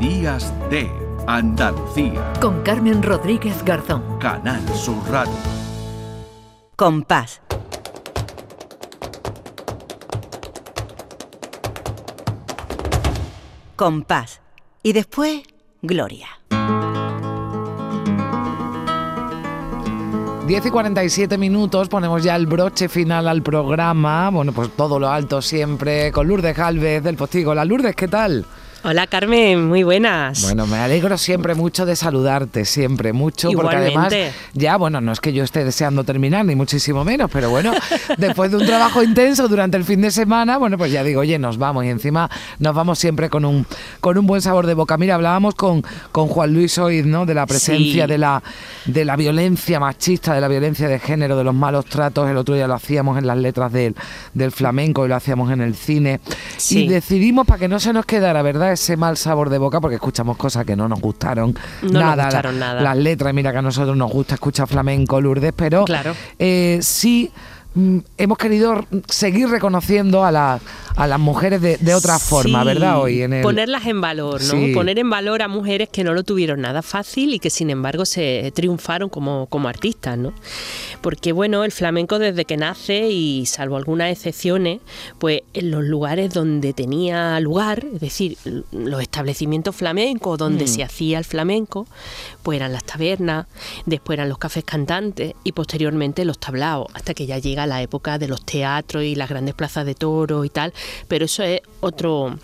Días de Andalucía. Con Carmen Rodríguez Garzón. Canal Sur Radio. Compás. Compás. Y después, Gloria. 10 y 47 minutos, ponemos ya el broche final al programa. Bueno, pues todo lo alto siempre, con Lourdes Galvez del Postigo. La Lourdes, ¿qué tal? Hola Carmen, muy buenas. Bueno, me alegro siempre mucho de saludarte, siempre mucho, porque además ya, bueno, no es que yo esté deseando terminar, ni muchísimo menos, pero bueno, después de un trabajo intenso durante el fin de semana, bueno, pues ya digo, oye, nos vamos y encima nos vamos siempre con un, con un buen sabor de boca. Mira, hablábamos con, con Juan Luis hoy, ¿no? De la presencia de, la, de la violencia machista, de la violencia de género, de los malos tratos. El otro día lo hacíamos en las letras del, del flamenco y lo hacíamos en el cine. Y decidimos, para que no se nos quedara, ¿verdad? Ese mal sabor de boca porque escuchamos cosas que no nos gustaron nada, nada. Las letras, mira que a nosotros nos gusta escuchar flamenco, Lourdes, pero claro. eh, sí hemos querido seguir reconociendo a la a las mujeres de, otra forma, ¿verdad? Hoy en Ponerlas en valor, ¿no? Poner en valor a mujeres que no lo tuvieron nada fácil y que sin embargo se triunfaron como, como artistas, ¿no? Porque bueno, el flamenco desde que nace y salvo algunas excepciones, pues en los lugares donde tenía lugar, es decir, los establecimientos flamencos donde mm. se hacía el flamenco, pues eran las tabernas, después eran los cafés cantantes y posteriormente los tablaos, hasta que ya llega la época de los teatros y las grandes plazas de toros y tal, pero eso es otro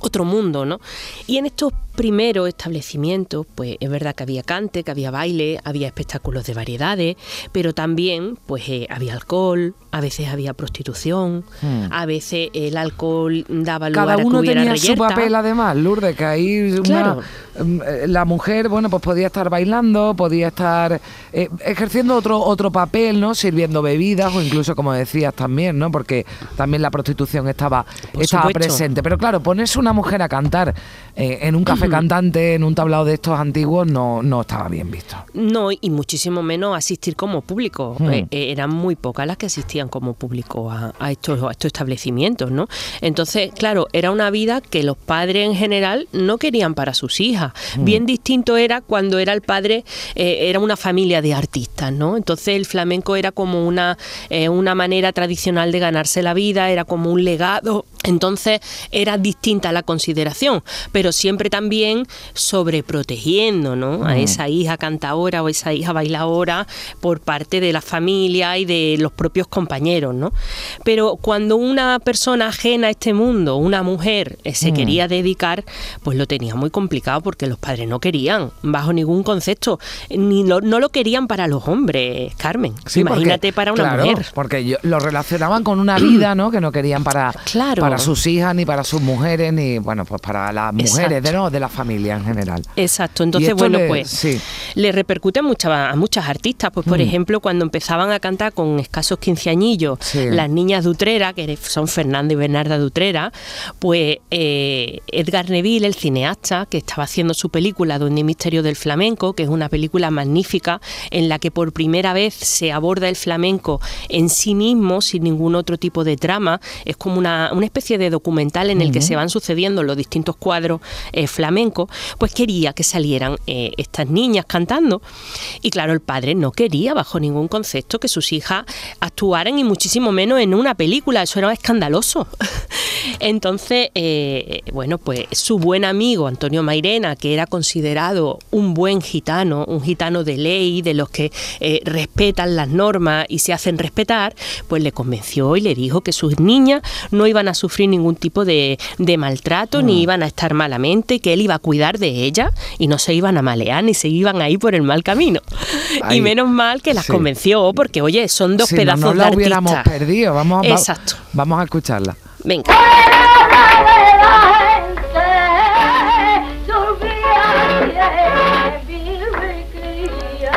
otro mundo, ¿no? Y en estos primeros establecimientos, pues es verdad que había cante, que había baile, había espectáculos de variedades, pero también pues eh, había alcohol, a veces había prostitución, hmm. a veces el alcohol daba lugar Cada a uno que hubiera tenía su papel además, Lourdes, que ahí mm, eh, la mujer, bueno, pues podía estar bailando, podía estar eh, ejerciendo otro otro papel, ¿no? Sirviendo bebidas o incluso como decías también, ¿no? Porque también la prostitución estaba estaba presente, pero claro, pones una mujer a cantar eh, en un café cantante, en un tablado de estos antiguos, no, no estaba bien visto. No, y muchísimo menos asistir como público. Hmm. Eh, eh, eran muy pocas las que asistían como público a, estos, a estos establecimientos, ¿no? Entonces, claro, era una vida que los padres en general no querían para sus hijas. Hmm. Bien distinto era cuando era el padre, era una familia de artistas, ¿no? Entonces el flamenco era como una, una manera tradicional de ganarse la vida, era como un legado. Entonces era la consideración, pero siempre también sobreprotegiendo ¿no? a mm. esa hija cantadora o esa hija bailadora por parte de la familia y de los propios compañeros. ¿no? Pero cuando una persona ajena a este mundo, una mujer, eh, se mm. quería dedicar, pues lo tenía muy complicado porque los padres no querían, bajo ningún concepto, ni no lo querían para los hombres, Carmen. Imagínate para una mujer. Porque lo relacionaban con una vida ¿no? que no querían para, para sus hijas, ni para sus mujeres, ni bueno, pues para las mujeres de, no, de la familia en general. Exacto, entonces bueno, pues le repercute a muchas, a muchas artistas, pues por mm. ejemplo cuando empezaban a cantar con escasos quinceañillos las niñas de Utrera, que son Fernanda y Bernarda de Utrera, pues eh, Edgar Neville, el cineasta, que estaba haciendo su película Donde Misterio del Flamenco, que es una película magnífica en la que por primera vez se aborda el flamenco en sí mismo, sin ningún otro tipo de trama, es como una, una especie de documental en el que se van sucediendo los distintos cuadros eh, flamencos, pues quería que salieran eh, estas niñas cantando. Y claro, el padre no quería bajo ningún concepto que sus hijas actuaran y muchísimo menos en una película, eso era escandaloso. Entonces, eh, bueno, pues su buen amigo Antonio Mairena, que era considerado un buen gitano, un gitano de ley, de los que respetan las normas y se hacen respetar, pues le convenció y le dijo que sus niñas no iban a sufrir ningún tipo de, maltrato, ni mm. iban a estar malamente, que él iba a cuidar de ella y no se iban a malear ni se iban a ir por el mal camino. y menos mal que las convenció, porque oye, son dos pedazos no, no la hubiéramos perdido. Vamos, Exacto. vamos a escucharla. Venga.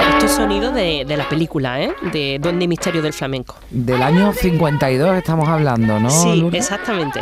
Estos sonidos de, de, la película, ¿eh? De Donde Misterio del Flamenco. Del año 52 estamos hablando, ¿no? Sí, exactamente.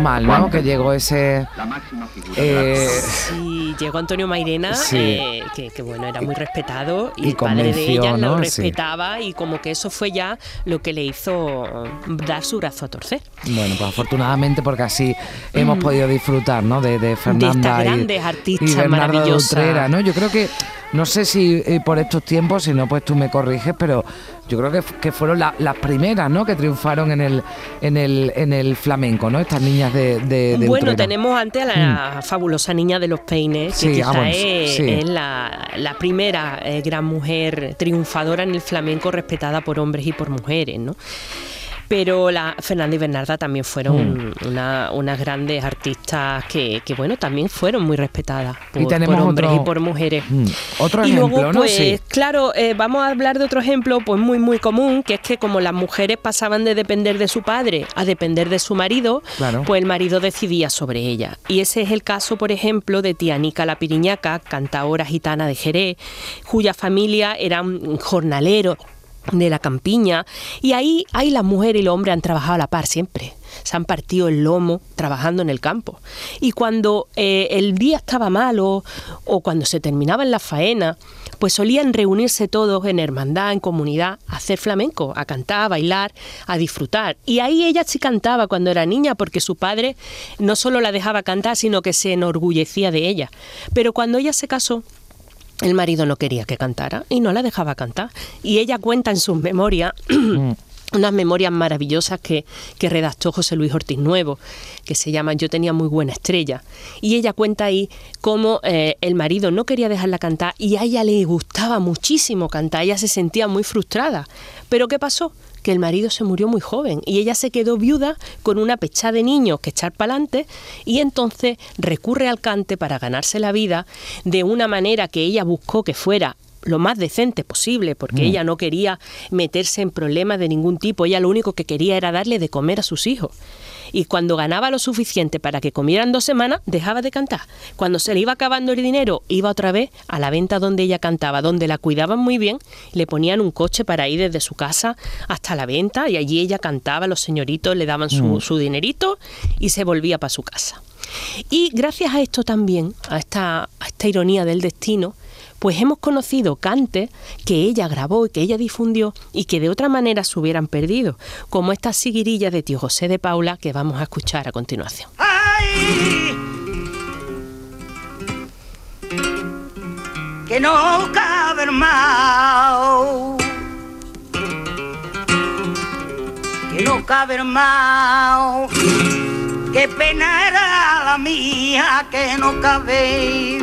mal, ¿no? Que llegó ese... Eh, sí, llegó Antonio Mairena, eh, que, bueno, era muy respetado y, el padre de ella lo respetaba y como que eso fue ya lo que le hizo dar su brazo a torcer. Bueno, pues afortunadamente porque así hemos mm. podido disfrutar, ¿no? De, de Fernanda de grandes artistas. ¿no? Yo creo que no sé si eh, por estos tiempos, si no, pues tú me corriges, pero yo creo que, que fueron las primeras, ¿no? Que triunfaron en el, en el, en el flamenco, ¿no? Estas niñas de, de, Bueno, tenemos antes a la mm. fabulosa niña de los peines, que quizá es, la, primera eh, gran mujer triunfadora en el flamenco respetada por hombres y por mujeres, ¿no? Pero la Fernanda y Bernarda también fueron mm. unas grandes artistas que, bueno, también fueron muy respetadas por, hombres y por mujeres. Mm. Otro y ejemplo, luego, pues, claro, eh, vamos a hablar de otro ejemplo, pues muy, muy común, que es que como las mujeres pasaban de depender de su padre a depender de su marido, pues el marido decidía sobre ella. Y ese es el caso, por ejemplo, de Tianica la Piriñaca, cantadora gitana de Jerez, cuya familia era un jornalero de la campiña y ahí, ahí la mujer y el hombre han trabajado a la par siempre. Se han partido el lomo trabajando en el campo. Y cuando eh, el día estaba malo o cuando se terminaban las faenas, pues solían reunirse todos en hermandad, en comunidad, a hacer flamenco, a cantar, a bailar, a disfrutar. Y ahí ella sí cantaba cuando era niña, porque su padre no solo la dejaba cantar, sino que se enorgullecía de ella. Pero cuando ella se casó, el marido no quería que cantara y no la dejaba cantar. Y ella cuenta en sus memorias unas memorias maravillosas que, que, redactó José Luis Ortiz Nuevo, que se llaman Yo tenía muy buena estrella. Y ella cuenta ahí cómo eh, el marido no quería dejarla cantar y a ella le gustaba muchísimo cantar, ella se sentía muy frustrada. Pero ¿qué pasó? que el marido se murió muy joven y ella se quedó viuda con una pecha de niños que echar para adelante y entonces recurre al cante para ganarse la vida de una manera que ella buscó que fuera lo más decente posible, porque mm. ella no quería meterse en problemas de ningún tipo, ella lo único que quería era darle de comer a sus hijos y cuando ganaba lo suficiente para que comieran dos semanas, dejaba de cantar. Cuando se le iba acabando el dinero, iba otra vez a la venta donde ella cantaba, donde la cuidaban muy bien, le ponían un coche para ir desde su casa hasta la venta y allí ella cantaba, los señoritos le daban su, mm. su dinerito y se volvía para su casa. Y gracias a esto también, a esta, esta ironía del destino, pues hemos conocido cantes que ella grabó y que ella difundió y que de otra manera se hubieran perdido, como estas siguirillas de tío José de Paula que vamos a escuchar a continuación. ¡Ay! Que no cabe más. Que no cabe más. Qué pena mía que no cabe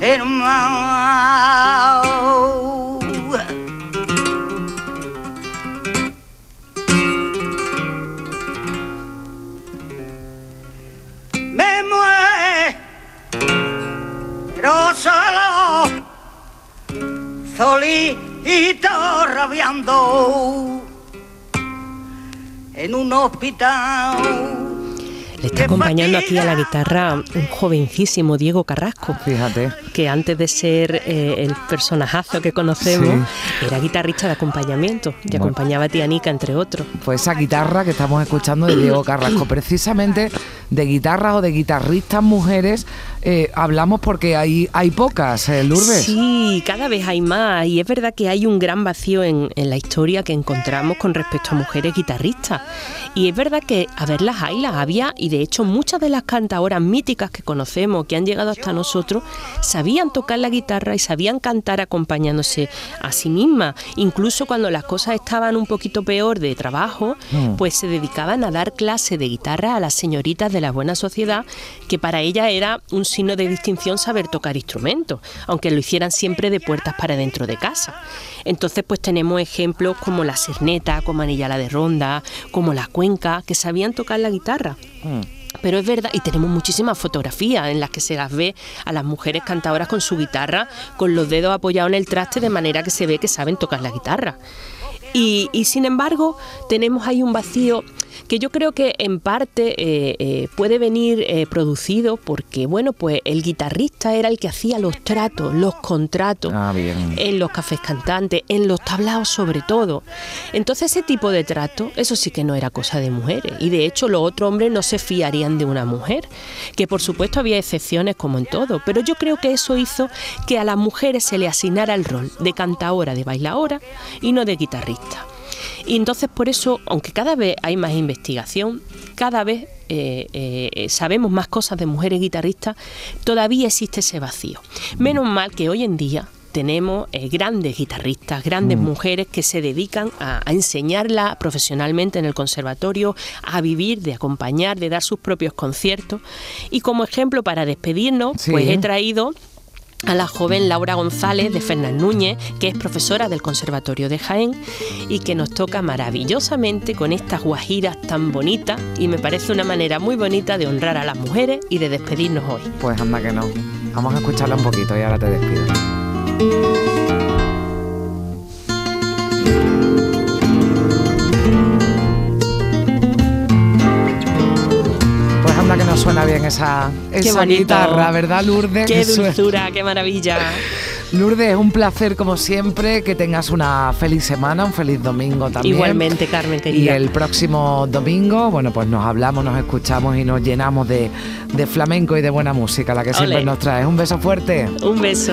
hermano. Me muero solo, solito rabiando en un hospital le está acompañando aquí a la guitarra un jovencísimo Diego Carrasco. Fíjate. Que antes de ser eh, el personajazo que conocemos, era guitarrista de acompañamiento y acompañaba a Tianica, entre otros. Pues esa guitarra que estamos escuchando de Diego Carrasco, precisamente de guitarras o de guitarristas mujeres eh, hablamos porque hay, hay pocas, ¿eh, Lourdes. Sí, cada vez hay más y es verdad que hay un gran vacío en, en la historia que encontramos con respecto a mujeres guitarristas. Y es verdad que a verlas hay, las había y de hecho muchas de las cantadoras míticas que conocemos, que han llegado hasta nosotros, sabían tocar la guitarra y sabían cantar acompañándose a sí mismas. Incluso cuando las cosas estaban un poquito peor de trabajo, mm. pues se dedicaban a dar clase de guitarra a las señoritas de la buena sociedad, que para ellas era un signo de distinción saber tocar instrumentos, aunque lo hicieran siempre de puertas para dentro de casa. Entonces, pues tenemos ejemplos como la Serneta, como Anillala de Ronda, como la Cuenca, que sabían tocar la guitarra. Mm. Pero es verdad, y tenemos muchísimas fotografías en las que se las ve a las mujeres cantadoras con su guitarra, con los dedos apoyados en el traste, de manera que se ve que saben tocar la guitarra. Y, sin embargo, tenemos ahí un vacío que yo creo que en parte eh, eh, puede venir eh, producido porque, bueno, pues el guitarrista era el que hacía los tratos, los contratos ah, en los cafés cantantes, en los tablaos sobre todo. Entonces ese tipo de trato, eso sí que no era cosa de mujeres. Y de hecho los otros hombres no se fiarían de una mujer, que por supuesto había excepciones como en todo, pero yo creo que eso hizo que a las mujeres se le asignara el rol de cantaora, de bailaora y no de guitarrista. Y entonces por eso, aunque cada vez hay más investigación, cada vez eh, eh, sabemos más cosas de mujeres guitarristas, todavía existe ese vacío. Menos mal que hoy en día tenemos eh, grandes guitarristas, grandes mm. mujeres que se dedican a, enseñarla profesionalmente en el conservatorio, a vivir, de acompañar, de dar sus propios conciertos. Y como ejemplo para despedirnos, pues he traído a la joven Laura González de Fernán Núñez, que es profesora del Conservatorio de Jaén y que nos toca maravillosamente con estas guajiras tan bonitas y me parece una manera muy bonita de honrar a las mujeres y de despedirnos hoy. Pues anda que no. Vamos a escucharla un poquito y ahora te despido. Suena bien esa, esa guitarra, ¿verdad, Lourdes? Qué dulzura, qué maravilla. Lourdes, es un placer como siempre que tengas una feliz semana, un feliz domingo también. Igualmente, Carmen, querida. Y el próximo domingo, bueno, pues nos hablamos, nos escuchamos y nos llenamos de, flamenco y de buena música, la que siempre nos traes. Un beso fuerte. Un beso.